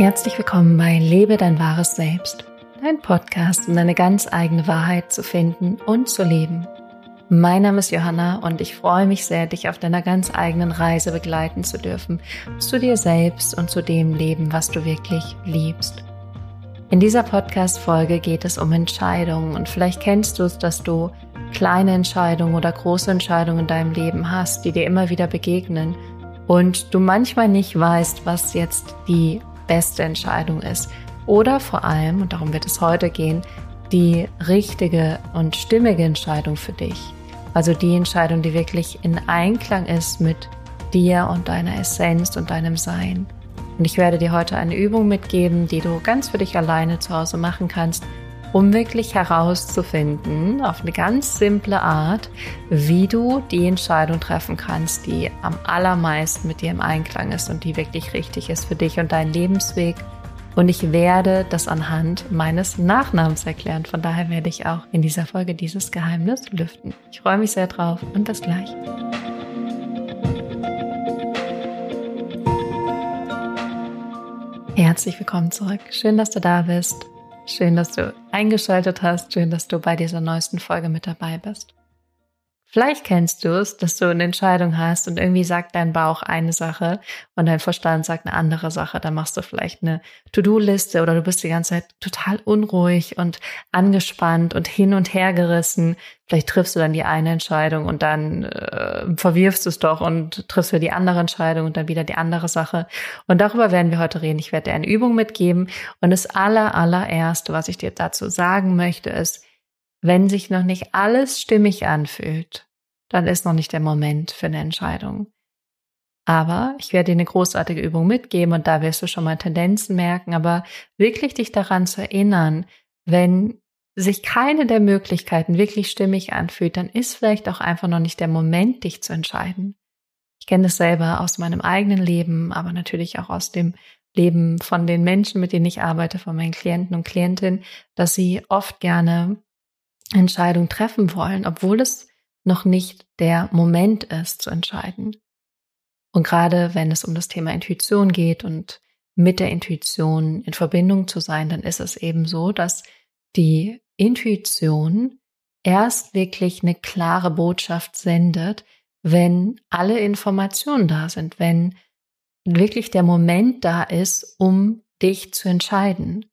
Herzlich willkommen bei Lebe dein wahres Selbst, dein Podcast, um deine ganz eigene Wahrheit zu finden und zu leben. Mein Name ist Johanna und ich freue mich sehr, dich auf deiner ganz eigenen Reise begleiten zu dürfen, zu dir selbst und zu dem Leben, was du wirklich liebst. In dieser Podcast-Folge geht es um Entscheidungen und vielleicht kennst du es, dass du kleine Entscheidungen oder große Entscheidungen in deinem Leben hast, die dir immer wieder begegnen und du manchmal nicht weißt, was jetzt die beste Entscheidung ist. Oder vor allem, und darum wird es heute gehen, die richtige und stimmige Entscheidung für dich. Also die Entscheidung, die wirklich in Einklang ist mit dir und deiner Essenz und deinem Sein. Und ich werde dir heute eine Übung mitgeben, die du ganz für dich alleine zu Hause machen kannst, um wirklich herauszufinden, auf eine ganz simple Art, wie du die Entscheidung treffen kannst, die am allermeisten mit dir im Einklang ist und die wirklich richtig ist für dich und deinen Lebensweg. Und ich werde das anhand meines Nachnamens erklären. Von daher werde ich auch in dieser Folge dieses Geheimnis lüften. Ich freue mich sehr drauf und bis gleich. Herzlich willkommen zurück. Schön, dass du da bist. Schön, dass du eingeschaltet hast. Schön, dass du bei dieser neuesten Folge mit dabei bist. Vielleicht kennst du es, dass du eine Entscheidung hast und irgendwie sagt dein Bauch eine Sache und dein Verstand sagt eine andere Sache. Dann machst du vielleicht eine To-Do-Liste oder du bist die ganze Zeit total unruhig und angespannt und hin und her gerissen. Vielleicht triffst du dann die eine Entscheidung und dann äh, verwirfst du es doch und triffst wieder die andere Entscheidung und dann wieder die andere Sache. Und darüber werden wir heute reden. Ich werde dir eine Übung mitgeben und das aller, allererste, was ich dir dazu sagen möchte, ist, wenn sich noch nicht alles stimmig anfühlt, dann ist noch nicht der Moment für eine Entscheidung. Aber ich werde dir eine großartige Übung mitgeben und da wirst du schon mal Tendenzen merken, aber wirklich dich daran zu erinnern, wenn sich keine der Möglichkeiten wirklich stimmig anfühlt, dann ist vielleicht auch einfach noch nicht der Moment, dich zu entscheiden. Ich kenne das selber aus meinem eigenen Leben, aber natürlich auch aus dem Leben von den Menschen, mit denen ich arbeite, von meinen Klienten und Klientinnen, dass sie oft gerne Entscheidung treffen wollen, obwohl es noch nicht der Moment ist zu entscheiden. Und gerade wenn es um das Thema Intuition geht und mit der Intuition in Verbindung zu sein, dann ist es eben so, dass die Intuition erst wirklich eine klare Botschaft sendet, wenn alle Informationen da sind, wenn wirklich der Moment da ist, um dich zu entscheiden.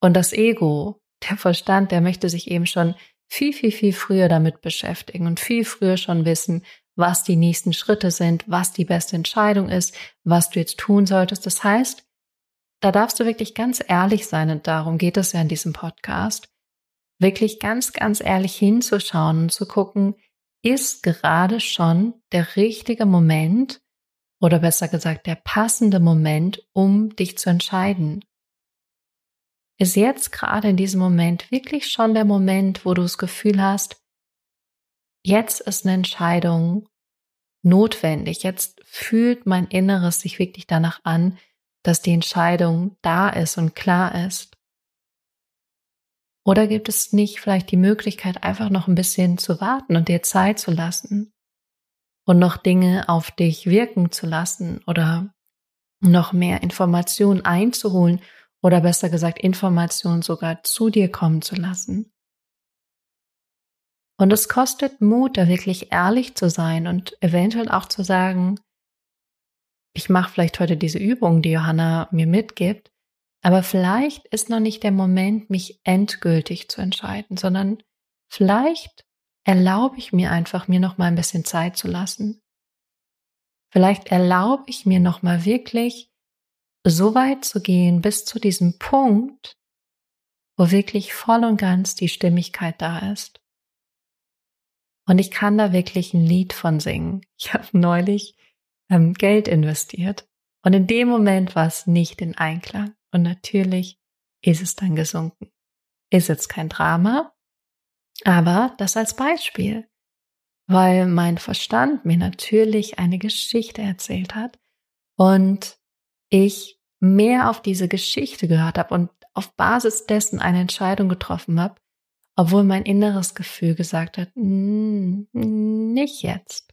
Und das Ego der Verstand, der möchte sich eben schon viel, viel, viel früher damit beschäftigen und viel früher schon wissen, was die nächsten Schritte sind, was die beste Entscheidung ist, was du jetzt tun solltest. Das heißt, da darfst du wirklich ganz ehrlich sein und darum geht es ja in diesem Podcast, wirklich ganz, ganz ehrlich hinzuschauen und zu gucken, ist gerade schon der richtige Moment oder besser gesagt der passende Moment, um dich zu entscheiden. Ist jetzt gerade in diesem Moment wirklich schon der Moment, wo du das Gefühl hast, jetzt ist eine Entscheidung notwendig. Jetzt fühlt mein Inneres sich wirklich danach an, dass die Entscheidung da ist und klar ist. Oder gibt es nicht vielleicht die Möglichkeit, einfach noch ein bisschen zu warten und dir Zeit zu lassen und noch Dinge auf dich wirken zu lassen oder noch mehr Informationen einzuholen oder besser gesagt Informationen sogar zu dir kommen zu lassen. Und es kostet Mut, da wirklich ehrlich zu sein und eventuell auch zu sagen, ich mache vielleicht heute diese Übung, die Johanna mir mitgibt, aber vielleicht ist noch nicht der Moment, mich endgültig zu entscheiden, sondern vielleicht erlaube ich mir einfach, mir noch mal ein bisschen Zeit zu lassen. Vielleicht erlaube ich mir noch mal wirklich so weit zu gehen bis zu diesem Punkt, wo wirklich voll und ganz die Stimmigkeit da ist. Und ich kann da wirklich ein Lied von singen. Ich habe neulich ähm, Geld investiert und in dem Moment war es nicht in Einklang. Und natürlich ist es dann gesunken. Ist jetzt kein Drama, aber das als Beispiel, weil mein Verstand mir natürlich eine Geschichte erzählt hat und ich mehr auf diese Geschichte gehört habe und auf Basis dessen eine Entscheidung getroffen habe, obwohl mein inneres Gefühl gesagt hat, nicht jetzt.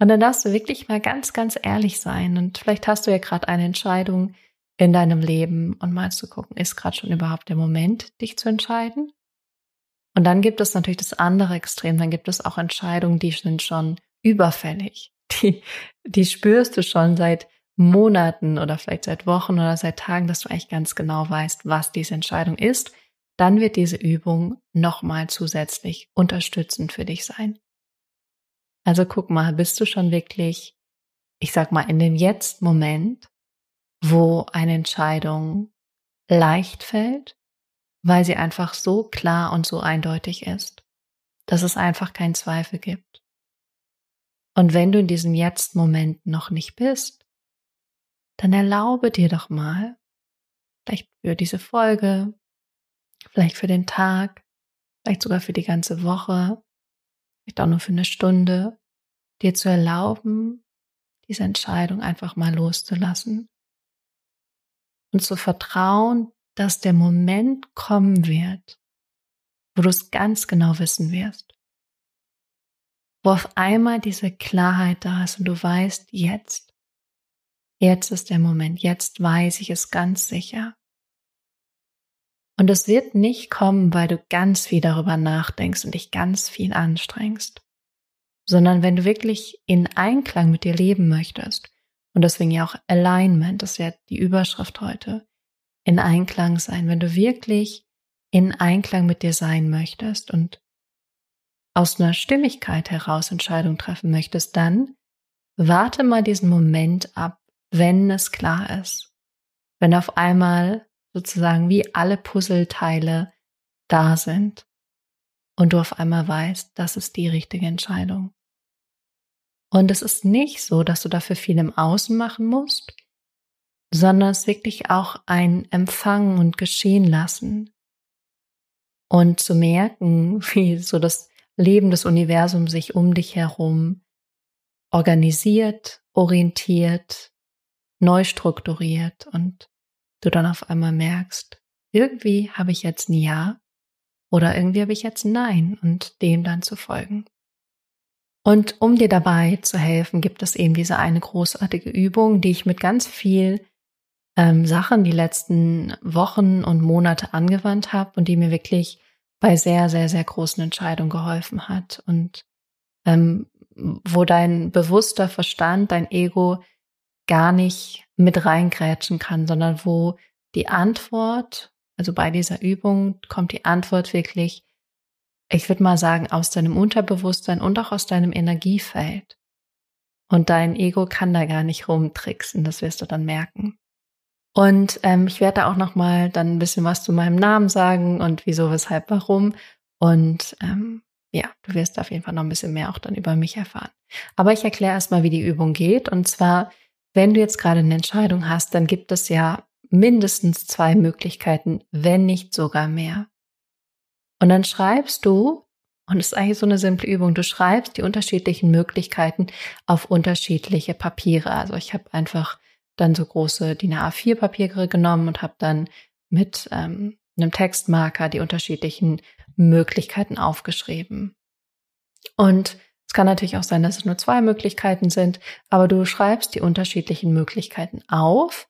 Und dann darfst du wirklich mal ganz, ganz ehrlich sein. Und vielleicht hast du ja gerade eine Entscheidung in deinem Leben und mal zu gucken, ist gerade schon überhaupt der Moment, dich zu entscheiden? Und dann gibt es natürlich das andere Extrem, dann gibt es auch Entscheidungen, die sind schon überfällig. Die, die spürst du schon seit Monaten oder vielleicht seit Wochen oder seit Tagen, dass du eigentlich ganz genau weißt, was diese Entscheidung ist. Dann wird diese Übung nochmal zusätzlich unterstützend für dich sein. Also guck mal, bist du schon wirklich, ich sag mal, in dem Jetzt-Moment, wo eine Entscheidung leicht fällt, weil sie einfach so klar und so eindeutig ist, dass es einfach keinen Zweifel gibt. Und wenn du in diesem Jetzt-Moment noch nicht bist, dann erlaube dir doch mal, vielleicht für diese Folge, vielleicht für den Tag, vielleicht sogar für die ganze Woche, vielleicht auch nur für eine Stunde, dir zu erlauben, diese Entscheidung einfach mal loszulassen. Und zu vertrauen, dass der Moment kommen wird, wo du es ganz genau wissen wirst, wo auf einmal diese Klarheit da ist und du weißt, jetzt, jetzt ist der Moment, jetzt weiß ich es ganz sicher. Und es wird nicht kommen, weil du ganz viel darüber nachdenkst und dich ganz viel anstrengst, sondern wenn du wirklich in Einklang mit dir leben möchtest, und deswegen ja auch Alignment, das ist ja die Überschrift heute, in Einklang sein, wenn du wirklich in Einklang mit dir sein möchtest und aus einer Stimmigkeit heraus Entscheidungen treffen möchtest, dann warte mal diesen Moment ab, wenn es klar ist. Wenn auf einmal sozusagen wie alle Puzzleteile da sind und du auf einmal weißt, das ist die richtige Entscheidung. Und es ist nicht so, dass du dafür viel im Außen machen musst, sondern es wirklich auch ein Empfangen und Geschehen lassen. Und zu merken, wie so das Leben des Universums sich um dich herum organisiert, orientiert, neu strukturiert und du dann auf einmal merkst, irgendwie habe ich jetzt ein Ja oder irgendwie habe ich jetzt ein Nein und dem dann zu folgen. Und um dir dabei zu helfen, gibt es eben diese eine großartige Übung, die ich mit ganz viel ähm, Sachen die letzten Wochen und Monate angewandt habe und die mir wirklich bei sehr, sehr, sehr großen Entscheidungen geholfen hat und ähm, wo dein bewusster Verstand, dein Ego gar nicht mit reingrätschen kann, sondern wo die Antwort, also bei dieser Übung kommt die Antwort wirklich, ich würde mal sagen, aus deinem Unterbewusstsein und auch aus deinem Energiefeld. Und dein Ego kann da gar nicht rumtricksen, das wirst du dann merken. Und ähm, ich werde da auch noch mal dann ein bisschen was zu meinem Namen sagen und wieso, weshalb, warum. Und ähm, ja, du wirst auf jeden Fall noch ein bisschen mehr auch dann über mich erfahren. Aber ich erkläre erstmal, wie die Übung geht. Und zwar, wenn du jetzt gerade eine Entscheidung hast, dann gibt es ja mindestens zwei Möglichkeiten, wenn nicht sogar mehr. Und dann schreibst du, und es ist eigentlich so eine simple Übung, du schreibst die unterschiedlichen Möglichkeiten auf unterschiedliche Papiere. Also ich habe einfach dann so große DIN A4 Papiere genommen und habe dann mit ähm, einem Textmarker die unterschiedlichen Möglichkeiten aufgeschrieben. Und kann natürlich auch sein, dass es nur zwei Möglichkeiten sind, aber du schreibst die unterschiedlichen Möglichkeiten auf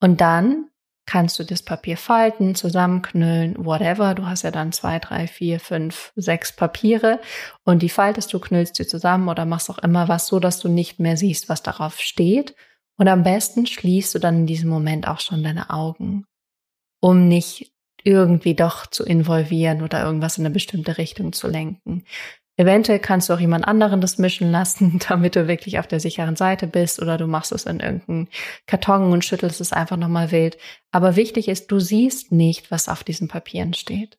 und dann kannst du das Papier falten, zusammenknüllen, whatever. Du hast ja dann zwei, drei, vier, fünf, sechs Papiere und die faltest du, knüllst sie zusammen oder machst auch immer was so, dass du nicht mehr siehst, was darauf steht und am besten schließt du dann in diesem Moment auch schon deine Augen, um nicht irgendwie doch zu involvieren oder irgendwas in eine bestimmte Richtung zu lenken. Eventuell kannst du auch jemand anderen das mischen lassen, damit du wirklich auf der sicheren Seite bist oder du machst es in irgendeinen Karton und schüttelst es einfach nochmal wild. Aber wichtig ist, du siehst nicht, was auf diesen Papieren steht.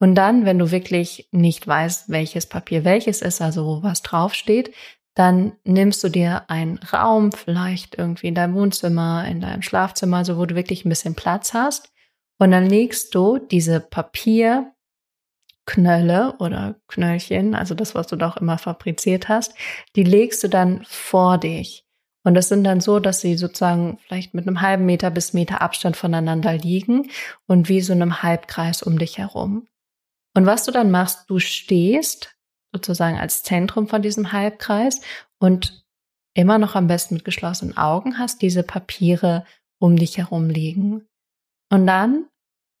Und dann, wenn du wirklich nicht weißt, welches Papier welches ist, also was draufsteht, dann nimmst du dir einen Raum, vielleicht irgendwie in deinem Wohnzimmer, in deinem Schlafzimmer, so wo du wirklich ein bisschen Platz hast. Und dann legst du diese Papierknölle oder Knöllchen, also das, was du doch immer fabriziert hast, die legst du dann vor dich. Und das sind dann so, dass sie sozusagen vielleicht mit einem halben Meter bis Meter Abstand voneinander liegen und wie so einem Halbkreis um dich herum. Und was du dann machst, du stehst sozusagen als Zentrum von diesem Halbkreis und immer noch am besten mit geschlossenen Augen hast diese Papiere um dich herum liegen. Und dann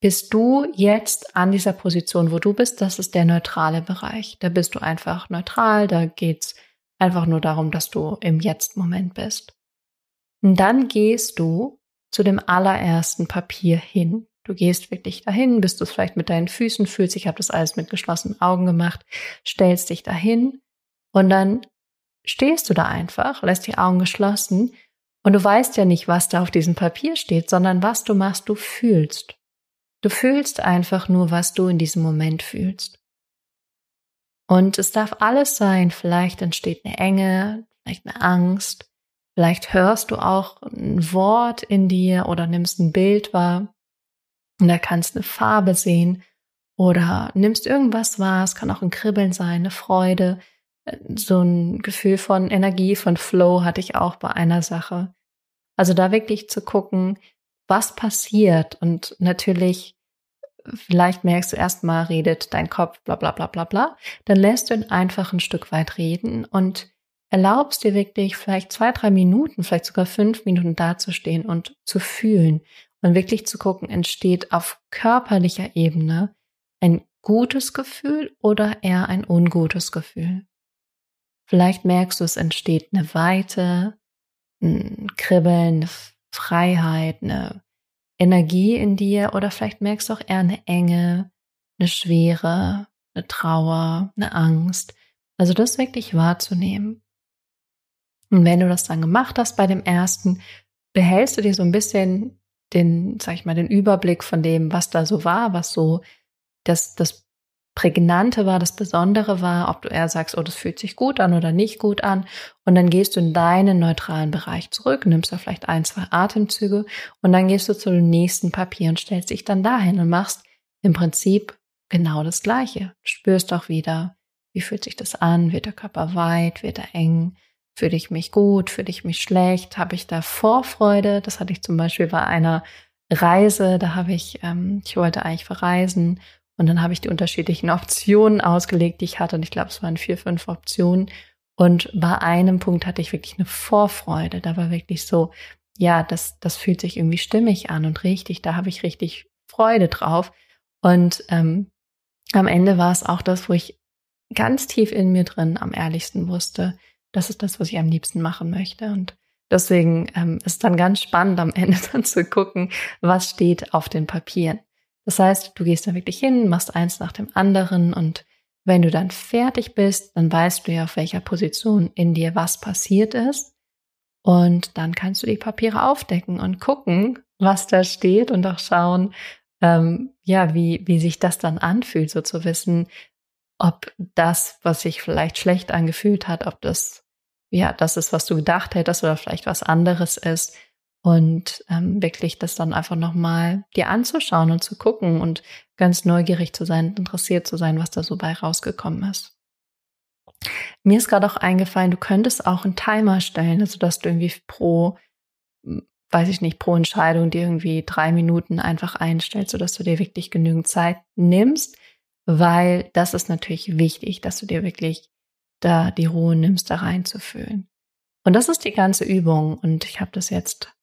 bist du jetzt an dieser Position, wo du bist, das ist der neutrale Bereich. Da bist du einfach neutral, da geht's einfach nur darum, dass du im Jetzt-Moment bist. Und dann gehst du zu dem allerersten Papier hin. Du gehst wirklich dahin, bis du es vielleicht mit deinen Füßen fühlst. Ich habe das alles mit geschlossenen Augen gemacht. Stellst dich dahin und dann stehst du da einfach, lässt die Augen geschlossen und du weißt ja nicht, was da auf diesem Papier steht, sondern was du machst, du fühlst. Du fühlst einfach nur, was du in diesem Moment fühlst. Und es darf alles sein. Vielleicht entsteht eine Enge, vielleicht eine Angst. Vielleicht hörst du auch ein Wort in dir oder nimmst ein Bild wahr. Und da kannst eine Farbe sehen oder nimmst irgendwas wahr. Es kann auch ein Kribbeln sein, eine Freude. So ein Gefühl von Energie, von Flow hatte ich auch bei einer Sache. Also da wirklich zu gucken, was passiert und natürlich vielleicht merkst du erstmal, redet dein Kopf, bla bla bla bla bla, dann lässt du ihn einfach ein Stück weit reden und erlaubst dir wirklich vielleicht zwei, drei Minuten, vielleicht sogar fünf Minuten dazustehen und zu fühlen und wirklich zu gucken, entsteht auf körperlicher Ebene ein gutes Gefühl oder eher ein ungutes Gefühl. Vielleicht merkst du, es entsteht eine Weite, ein Kribbeln, eine Freiheit, eine Energie in dir oder vielleicht merkst du auch eher eine Enge, eine Schwere, eine Trauer, eine Angst. Also das wirklich wahrzunehmen. Und wenn du das dann gemacht hast bei dem ersten, behältst du dir so ein bisschen den, sag ich mal, den Überblick von dem, was da so war, was so das, das Prägnante war, das Besondere war, ob du eher sagst, oh, das fühlt sich gut an oder nicht gut an. Und dann gehst du in deinen neutralen Bereich zurück, nimmst da vielleicht ein, zwei Atemzüge und dann gehst du zu dem nächsten Papier und stellst dich dann dahin und machst im Prinzip genau das Gleiche. Spürst auch wieder, wie fühlt sich das an? Wird der Körper weit? Wird er eng? Fühle ich mich gut? Fühle ich mich schlecht? Habe ich da Vorfreude? Das hatte ich zum Beispiel bei einer Reise. Da habe ich, ähm, ich wollte eigentlich verreisen und dann habe ich die unterschiedlichen Optionen ausgelegt, die ich hatte. Und ich glaube, es waren vier, fünf Optionen. Und bei einem Punkt hatte ich wirklich eine Vorfreude. Da war wirklich so, ja, das, das fühlt sich irgendwie stimmig an und richtig. Da habe ich richtig Freude drauf. Und ähm, am Ende war es auch das, wo ich ganz tief in mir drin am ehrlichsten wusste, das ist das, was ich am liebsten machen möchte. Und deswegen ähm, ist dann ganz spannend am Ende dann zu gucken, was steht auf den Papieren. Das heißt, du gehst da wirklich hin, machst eins nach dem anderen und wenn du dann fertig bist, dann weißt du ja, auf welcher Position in dir was passiert ist. Und dann kannst du die Papiere aufdecken und gucken, was da steht und auch schauen, ähm, ja, wie, wie sich das dann anfühlt, so zu wissen, ob das, was sich vielleicht schlecht angefühlt hat, ob das, ja, das ist, was du gedacht hättest oder vielleicht was anderes ist und ähm, wirklich das dann einfach nochmal dir anzuschauen und zu gucken und ganz neugierig zu sein, interessiert zu sein, was da so bei rausgekommen ist. Mir ist gerade auch eingefallen, du könntest auch einen Timer stellen, also dass du irgendwie pro, weiß ich nicht, pro Entscheidung dir irgendwie drei Minuten einfach einstellst, sodass du dir wirklich genügend Zeit nimmst, weil das ist natürlich wichtig, dass du dir wirklich da die Ruhe nimmst, da reinzufühlen. Und das ist die ganze Übung und ich habe das jetzt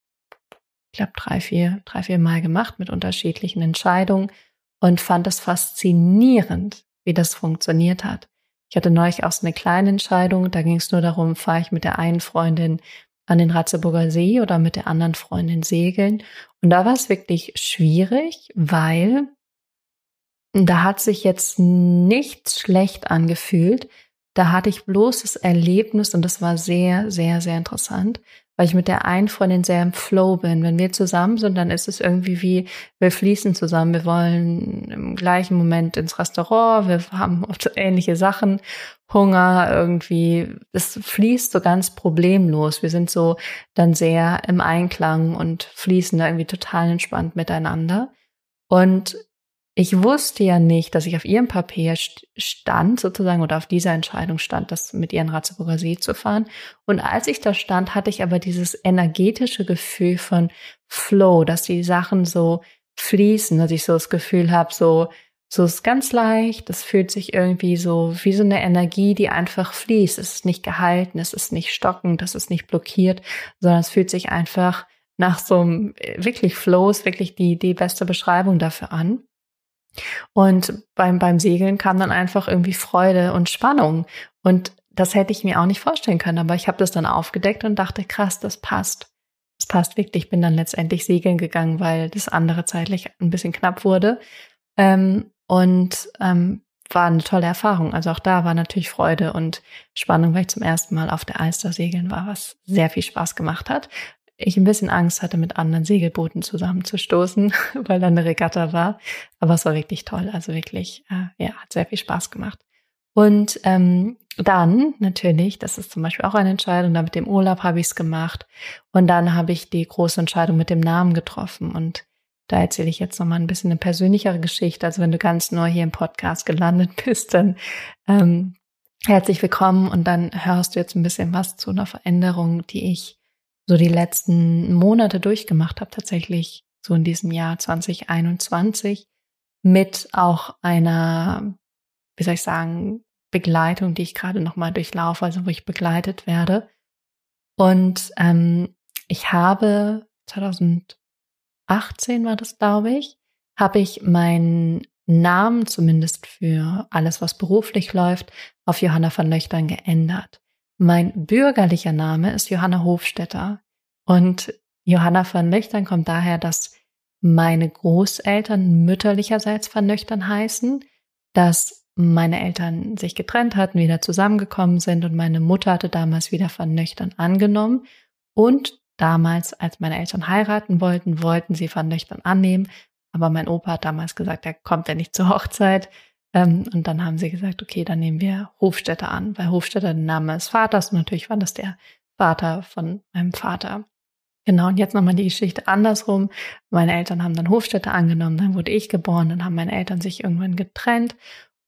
ich glaube, drei, vier, drei, vier Mal gemacht mit unterschiedlichen Entscheidungen und fand es faszinierend, wie das funktioniert hat. Ich hatte neulich auch so eine kleine Entscheidung, da ging es nur darum, fahre ich mit der einen Freundin an den Ratzeburger See oder mit der anderen Freundin segeln. Und da war es wirklich schwierig, weil da hat sich jetzt nichts schlecht angefühlt. Da hatte ich bloß das Erlebnis und das war sehr, sehr, sehr interessant, weil ich mit der einen Freundin sehr im Flow bin. Wenn wir zusammen sind, dann ist es irgendwie wie, wir fließen zusammen. Wir wollen im gleichen Moment ins Restaurant, wir haben oft ähnliche Sachen, Hunger irgendwie. Es fließt so ganz problemlos. Wir sind so dann sehr im Einklang und fließen da irgendwie total entspannt miteinander. Und ich wusste ja nicht, dass ich auf ihrem Papier stand, sozusagen, oder auf dieser Entscheidung stand, das mit ihren Ratzeburger See zu fahren. Und als ich da stand, hatte ich aber dieses energetische Gefühl von Flow, dass die Sachen so fließen, dass ich so das Gefühl habe, so, so ist ganz leicht, das fühlt sich irgendwie so wie so eine Energie, die einfach fließt. Es ist nicht gehalten, es ist nicht stockend, es ist nicht blockiert, sondern es fühlt sich einfach nach so einem äh, wirklich Flows wirklich die, die beste Beschreibung dafür an. Und beim, beim Segeln kam dann einfach irgendwie Freude und Spannung. Und das hätte ich mir auch nicht vorstellen können, aber ich habe das dann aufgedeckt und dachte, krass, das passt. Das passt wirklich. Ich bin dann letztendlich segeln gegangen, weil das andere zeitlich ein bisschen knapp wurde. Ähm, und ähm, war eine tolle Erfahrung. Also auch da war natürlich Freude und Spannung, weil ich zum ersten Mal auf der Alster segeln war, was sehr viel Spaß gemacht hat. Ich ein bisschen Angst hatte, mit anderen Segelbooten zusammenzustoßen, weil da eine Regatta war. Aber es war wirklich toll. Also wirklich, äh, ja, hat sehr viel Spaß gemacht. Und ähm, dann natürlich, das ist zum Beispiel auch eine Entscheidung, da mit dem Urlaub habe ich es gemacht. Und dann habe ich die große Entscheidung mit dem Namen getroffen. Und da erzähle ich jetzt nochmal ein bisschen eine persönlichere Geschichte. Also wenn du ganz neu hier im Podcast gelandet bist, dann ähm, herzlich willkommen und dann hörst du jetzt ein bisschen was zu einer Veränderung, die ich so die letzten Monate durchgemacht habe, tatsächlich so in diesem Jahr 2021 mit auch einer, wie soll ich sagen, Begleitung, die ich gerade nochmal durchlaufe, also wo ich begleitet werde. Und ähm, ich habe 2000 18 war das, glaube ich, habe ich meinen Namen zumindest für alles, was beruflich läuft, auf Johanna von Löchtern geändert. Mein bürgerlicher Name ist Johanna Hofstetter. Und Johanna von Löchtern kommt daher, dass meine Großeltern mütterlicherseits von Löchtern heißen, dass meine Eltern sich getrennt hatten, wieder zusammengekommen sind und meine Mutter hatte damals wieder von Nöchtern angenommen. Und Damals, als meine Eltern heiraten wollten, wollten sie Van Nöchtern annehmen, aber mein Opa hat damals gesagt, er kommt ja nicht zur Hochzeit. Ähm, und dann haben sie gesagt, okay, dann nehmen wir Hofstädter an, weil Hofstädter der Name des Vaters und natürlich war das der Vater von meinem Vater. Genau, und jetzt nochmal die Geschichte andersrum. Meine Eltern haben dann Hofstädter angenommen, dann wurde ich geboren, dann haben meine Eltern sich irgendwann getrennt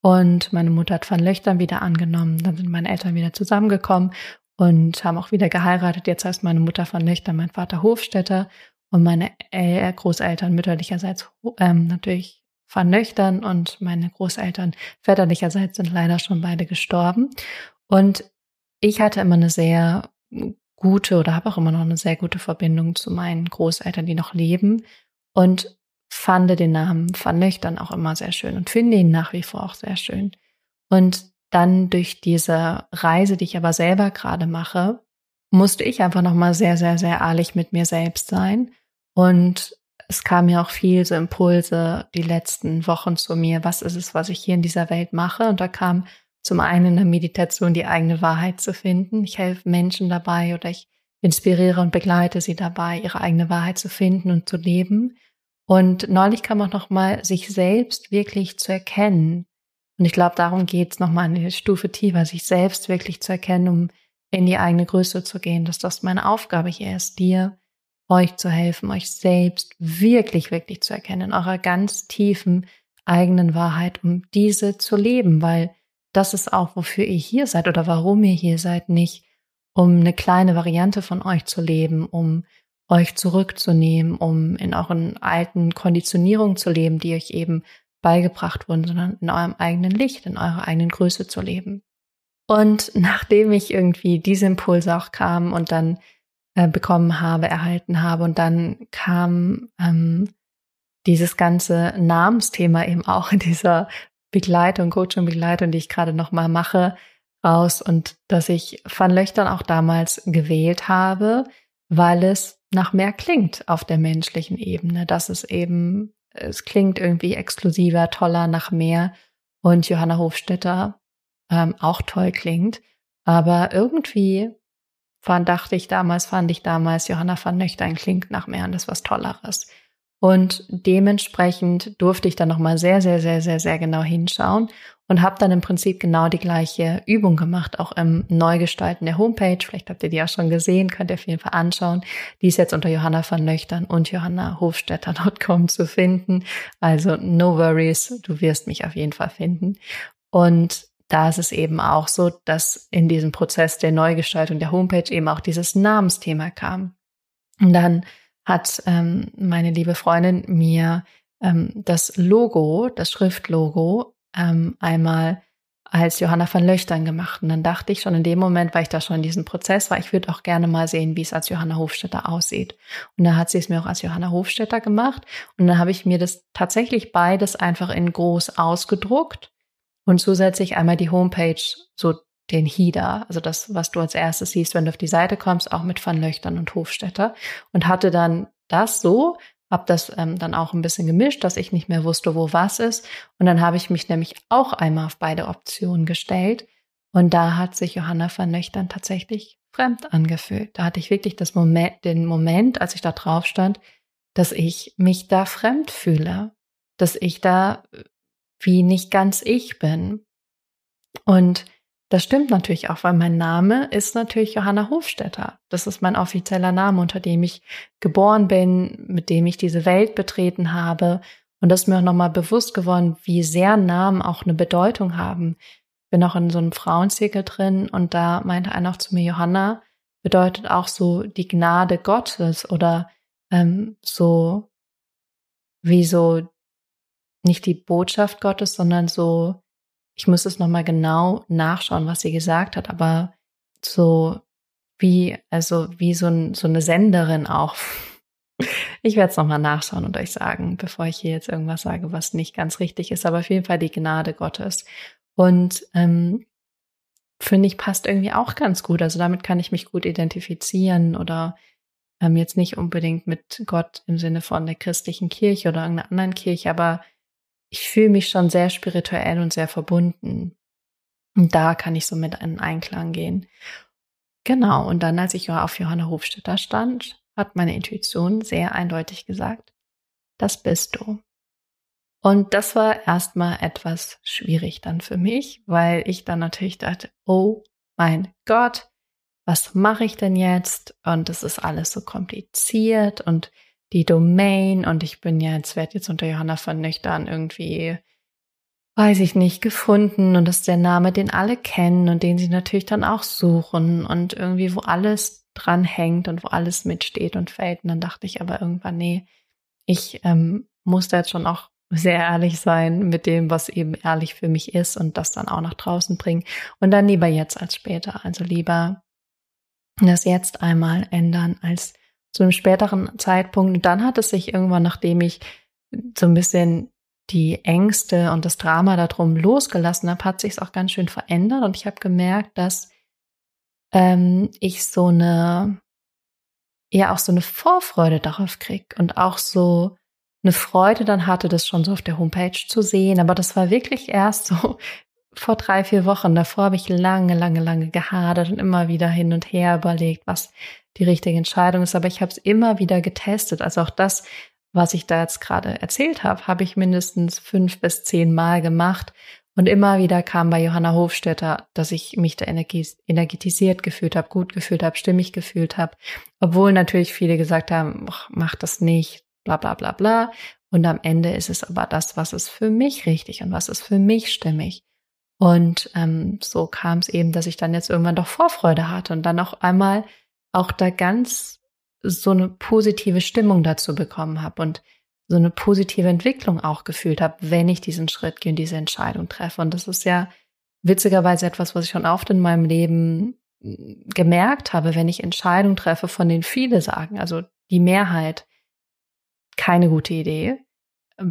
und meine Mutter hat Van Löchtern wieder angenommen, dann sind meine Eltern wieder zusammengekommen und haben auch wieder geheiratet. Jetzt heißt meine Mutter von Nöchter, mein Vater Hofstädter und meine Großeltern mütterlicherseits ähm, natürlich van Nöchtern und meine Großeltern väterlicherseits sind leider schon beide gestorben. Und ich hatte immer eine sehr gute oder habe auch immer noch eine sehr gute Verbindung zu meinen Großeltern, die noch leben und fand den Namen van Nöchtern auch immer sehr schön und finde ihn nach wie vor auch sehr schön. Und dann durch diese Reise, die ich aber selber gerade mache, musste ich einfach nochmal sehr, sehr, sehr ehrlich mit mir selbst sein. Und es kam mir auch viel so Impulse die letzten Wochen zu mir. Was ist es, was ich hier in dieser Welt mache? Und da kam zum einen in der Meditation die eigene Wahrheit zu finden. Ich helfe Menschen dabei oder ich inspiriere und begleite sie dabei, ihre eigene Wahrheit zu finden und zu leben. Und neulich kam auch nochmal, sich selbst wirklich zu erkennen, und ich glaube, darum geht es nochmal eine Stufe tiefer, sich selbst wirklich zu erkennen, um in die eigene Größe zu gehen, dass das meine Aufgabe hier ist, dir, euch zu helfen, euch selbst wirklich, wirklich zu erkennen, in eurer ganz tiefen eigenen Wahrheit, um diese zu leben, weil das ist auch, wofür ihr hier seid oder warum ihr hier seid, nicht um eine kleine Variante von euch zu leben, um euch zurückzunehmen, um in euren alten Konditionierungen zu leben, die euch eben beigebracht wurden, sondern in eurem eigenen Licht, in eurer eigenen Größe zu leben. Und nachdem ich irgendwie diese Impulse auch kam und dann äh, bekommen habe, erhalten habe. Und dann kam ähm, dieses ganze Namensthema eben auch in dieser Begleitung, Coaching-Begleitung, die ich gerade nochmal mache, raus. Und dass ich Van Löchtern auch damals gewählt habe, weil es nach mehr klingt auf der menschlichen Ebene, dass es eben es klingt irgendwie exklusiver, toller, nach mehr. Und Johanna Hofstetter ähm, auch toll klingt. Aber irgendwie fand, dachte ich damals, fand ich damals, Johanna van Nöchtern klingt nach mehr und ist was Tolleres. Und dementsprechend durfte ich dann nochmal sehr, sehr, sehr, sehr, sehr genau hinschauen und habe dann im Prinzip genau die gleiche Übung gemacht, auch im Neugestalten der Homepage. Vielleicht habt ihr die auch schon gesehen, könnt ihr auf jeden Fall anschauen. Die ist jetzt unter Johanna van Löchtern und johannahofstetter.com zu finden. Also no worries, du wirst mich auf jeden Fall finden. Und da ist es eben auch so, dass in diesem Prozess der Neugestaltung der Homepage eben auch dieses Namensthema kam. Und dann hat ähm, meine liebe Freundin mir ähm, das Logo, das Schriftlogo ähm, einmal als Johanna von Löchtern gemacht. Und dann dachte ich schon in dem Moment, weil ich da schon in diesem Prozess war, ich würde auch gerne mal sehen, wie es als Johanna Hofstetter aussieht. Und dann hat sie es mir auch als Johanna Hofstetter gemacht. Und dann habe ich mir das tatsächlich beides einfach in groß ausgedruckt und zusätzlich einmal die Homepage, so den HIDA, also das, was du als erstes siehst, wenn du auf die Seite kommst, auch mit Van Löchtern und Hofstetter. Und hatte dann das so, habe das ähm, dann auch ein bisschen gemischt, dass ich nicht mehr wusste, wo was ist. Und dann habe ich mich nämlich auch einmal auf beide Optionen gestellt. Und da hat sich Johanna van Löchtern tatsächlich fremd angefühlt. Da hatte ich wirklich das Moment, den Moment, als ich da drauf stand, dass ich mich da fremd fühle, dass ich da wie nicht ganz ich bin. Und das stimmt natürlich auch, weil mein Name ist natürlich Johanna Hofstetter. Das ist mein offizieller Name, unter dem ich geboren bin, mit dem ich diese Welt betreten habe. Und das ist mir auch nochmal bewusst geworden, wie sehr Namen auch eine Bedeutung haben. Ich bin auch in so einem Frauenzirkel drin und da meinte einer auch zu mir, Johanna bedeutet auch so die Gnade Gottes oder ähm, so wie so nicht die Botschaft Gottes, sondern so, ich muss es nochmal genau nachschauen, was sie gesagt hat, aber so wie, also wie so, ein, so eine Senderin auch. Ich werde es nochmal nachschauen und euch sagen, bevor ich hier jetzt irgendwas sage, was nicht ganz richtig ist, aber auf jeden Fall die Gnade Gottes. Und ähm, finde ich, passt irgendwie auch ganz gut. Also damit kann ich mich gut identifizieren oder ähm, jetzt nicht unbedingt mit Gott im Sinne von der christlichen Kirche oder irgendeiner anderen Kirche, aber ich fühle mich schon sehr spirituell und sehr verbunden. Und da kann ich so mit in Einklang gehen. Genau, und dann, als ich auf Johanna Hofstetter stand, hat meine Intuition sehr eindeutig gesagt, das bist du. Und das war erstmal etwas schwierig dann für mich, weil ich dann natürlich dachte, oh mein Gott, was mache ich denn jetzt? Und es ist alles so kompliziert und die Domain und ich bin jetzt, werde jetzt unter Johanna von Nüchtern irgendwie, weiß ich nicht, gefunden und das ist der Name, den alle kennen und den sie natürlich dann auch suchen und irgendwie, wo alles dran hängt und wo alles mitsteht und fällt. Und dann dachte ich aber irgendwann, nee, ich ähm, muss da jetzt schon auch sehr ehrlich sein mit dem, was eben ehrlich für mich ist und das dann auch nach draußen bringen. Und dann lieber jetzt als später. Also lieber das jetzt einmal ändern als zu einem späteren Zeitpunkt. Und dann hat es sich irgendwann, nachdem ich so ein bisschen die Ängste und das Drama darum losgelassen habe, hat sich es auch ganz schön verändert. Und ich habe gemerkt, dass ähm, ich so eine, ja auch so eine Vorfreude darauf krieg und auch so eine Freude dann hatte, das schon so auf der Homepage zu sehen. Aber das war wirklich erst so vor drei, vier Wochen. Davor habe ich lange, lange, lange gehadert und immer wieder hin und her überlegt, was die richtige Entscheidung ist. Aber ich habe es immer wieder getestet. Also auch das, was ich da jetzt gerade erzählt habe, habe ich mindestens fünf bis zehn Mal gemacht. Und immer wieder kam bei Johanna Hofstetter, dass ich mich da energetisiert gefühlt habe, gut gefühlt habe, stimmig gefühlt habe. Obwohl natürlich viele gesagt haben, mach das nicht, bla bla bla bla. Und am Ende ist es aber das, was ist für mich richtig und was ist für mich stimmig. Und ähm, so kam es eben, dass ich dann jetzt irgendwann doch Vorfreude hatte und dann auch einmal auch da ganz so eine positive Stimmung dazu bekommen habe und so eine positive Entwicklung auch gefühlt habe, wenn ich diesen Schritt gehe und diese Entscheidung treffe. Und das ist ja witzigerweise etwas, was ich schon oft in meinem Leben hm, gemerkt habe, wenn ich Entscheidungen treffe, von denen viele sagen, also die Mehrheit, keine gute Idee,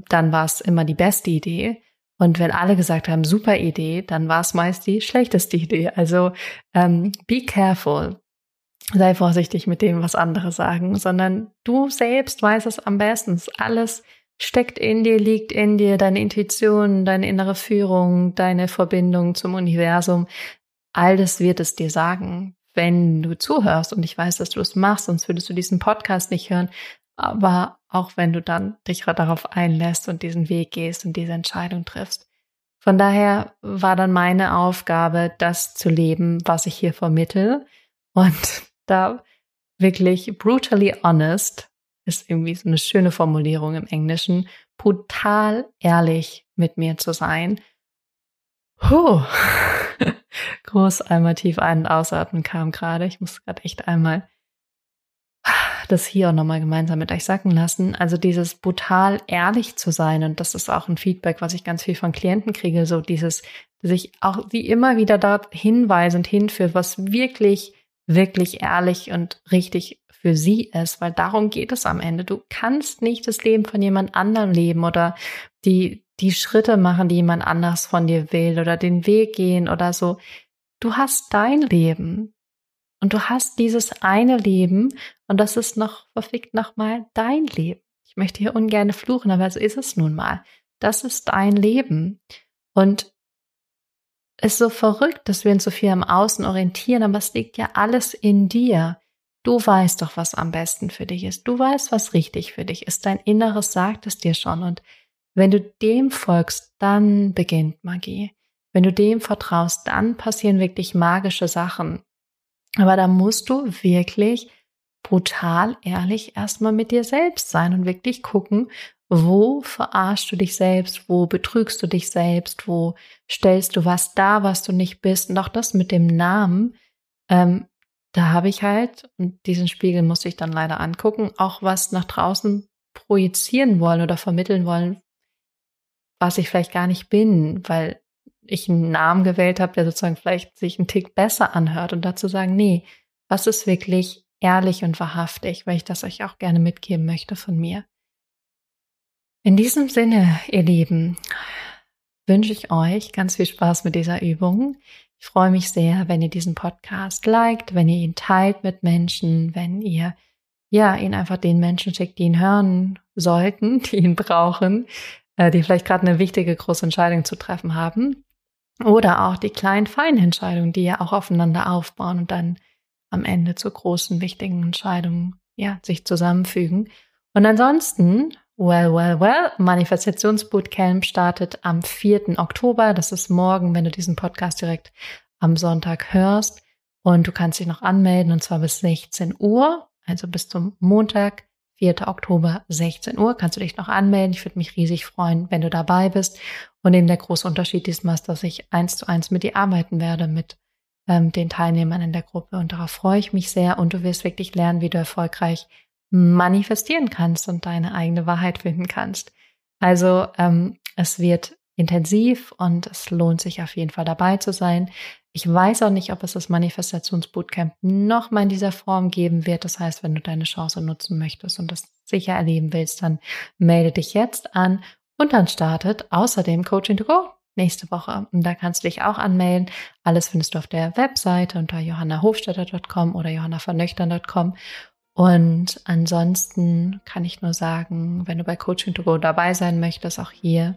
dann war es immer die beste Idee. Und wenn alle gesagt haben, super Idee, dann war es meist die schlechteste Idee. Also ähm, be careful sei vorsichtig mit dem, was andere sagen, sondern du selbst weißt es am besten. Alles steckt in dir, liegt in dir, deine Intuition, deine innere Führung, deine Verbindung zum Universum. All das wird es dir sagen, wenn du zuhörst. Und ich weiß, dass du es machst, sonst würdest du diesen Podcast nicht hören. Aber auch wenn du dann dich darauf einlässt und diesen Weg gehst und diese Entscheidung triffst. Von daher war dann meine Aufgabe, das zu leben, was ich hier vermittel. Und da wirklich brutally honest ist irgendwie so eine schöne Formulierung im Englischen, brutal ehrlich mit mir zu sein. Puh. Groß einmal tief ein- und ausatmen kam gerade. Ich muss gerade echt einmal das hier auch nochmal gemeinsam mit euch sacken lassen. Also dieses brutal ehrlich zu sein und das ist auch ein Feedback, was ich ganz viel von Klienten kriege, so dieses sich auch wie immer wieder dort hinweisend hinführt, was wirklich, wirklich ehrlich und richtig für sie ist, weil darum geht es am Ende. Du kannst nicht das Leben von jemand anderem leben oder die, die Schritte machen, die jemand anders von dir will oder den Weg gehen oder so. Du hast dein Leben und du hast dieses eine Leben und das ist noch verfickt nochmal dein Leben. Ich möchte hier ungern fluchen, aber so ist es nun mal. Das ist dein Leben. Und ist so verrückt, dass wir uns so viel am Außen orientieren, aber es liegt ja alles in dir. Du weißt doch, was am besten für dich ist. Du weißt, was richtig für dich ist. Dein Inneres sagt es dir schon. Und wenn du dem folgst, dann beginnt Magie. Wenn du dem vertraust, dann passieren wirklich magische Sachen. Aber da musst du wirklich brutal ehrlich erstmal mit dir selbst sein und wirklich gucken, wo verarschst du dich selbst, wo betrügst du dich selbst, wo stellst du was da, was du nicht bist. Und auch das mit dem Namen, ähm, da habe ich halt, und diesen Spiegel muss ich dann leider angucken, auch was nach draußen projizieren wollen oder vermitteln wollen, was ich vielleicht gar nicht bin, weil ich einen Namen gewählt habe, der sozusagen vielleicht sich einen Tick besser anhört und dazu sagen, nee, was ist wirklich ehrlich und wahrhaftig, weil ich das euch auch gerne mitgeben möchte von mir. In diesem Sinne, ihr Lieben, wünsche ich euch ganz viel Spaß mit dieser Übung. Ich freue mich sehr, wenn ihr diesen Podcast liked, wenn ihr ihn teilt mit Menschen, wenn ihr ja ihn einfach den Menschen schickt, die ihn hören sollten, die ihn brauchen, äh, die vielleicht gerade eine wichtige große Entscheidung zu treffen haben. Oder auch die kleinen, feinen Entscheidungen, die ja auch aufeinander aufbauen und dann am Ende zu großen, wichtigen Entscheidungen, ja, sich zusammenfügen. Und ansonsten, well, well, well, Manifestationsbootcamp startet am 4. Oktober. Das ist morgen, wenn du diesen Podcast direkt am Sonntag hörst. Und du kannst dich noch anmelden und zwar bis 16 Uhr, also bis zum Montag, 4. Oktober, 16 Uhr. Kannst du dich noch anmelden. Ich würde mich riesig freuen, wenn du dabei bist. Und eben der große Unterschied diesmal ist, dass ich eins zu eins mit dir arbeiten werde, mit ähm, den Teilnehmern in der Gruppe. Und darauf freue ich mich sehr. Und du wirst wirklich lernen, wie du erfolgreich manifestieren kannst und deine eigene Wahrheit finden kannst. Also ähm, es wird intensiv und es lohnt sich auf jeden Fall dabei zu sein. Ich weiß auch nicht, ob es das Manifestationsbootcamp noch mal in dieser Form geben wird. Das heißt, wenn du deine Chance nutzen möchtest und das sicher erleben willst, dann melde dich jetzt an und dann startet außerdem Coaching to Go nächste Woche. Und da kannst du dich auch anmelden. Alles findest du auf der Webseite unter johannahofstetter.com oder johannavernöchtern.com. Und ansonsten kann ich nur sagen, wenn du bei Coaching to Go dabei sein möchtest, auch hier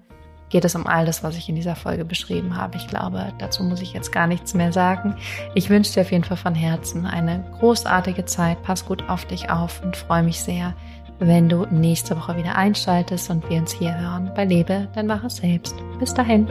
geht es um all das, was ich in dieser Folge beschrieben habe. Ich glaube, dazu muss ich jetzt gar nichts mehr sagen. Ich wünsche dir auf jeden Fall von Herzen eine großartige Zeit. Pass gut auf dich auf und freue mich sehr, wenn du nächste Woche wieder einschaltest und wir uns hier hören bei Lebe, dann mach es selbst. Bis dahin.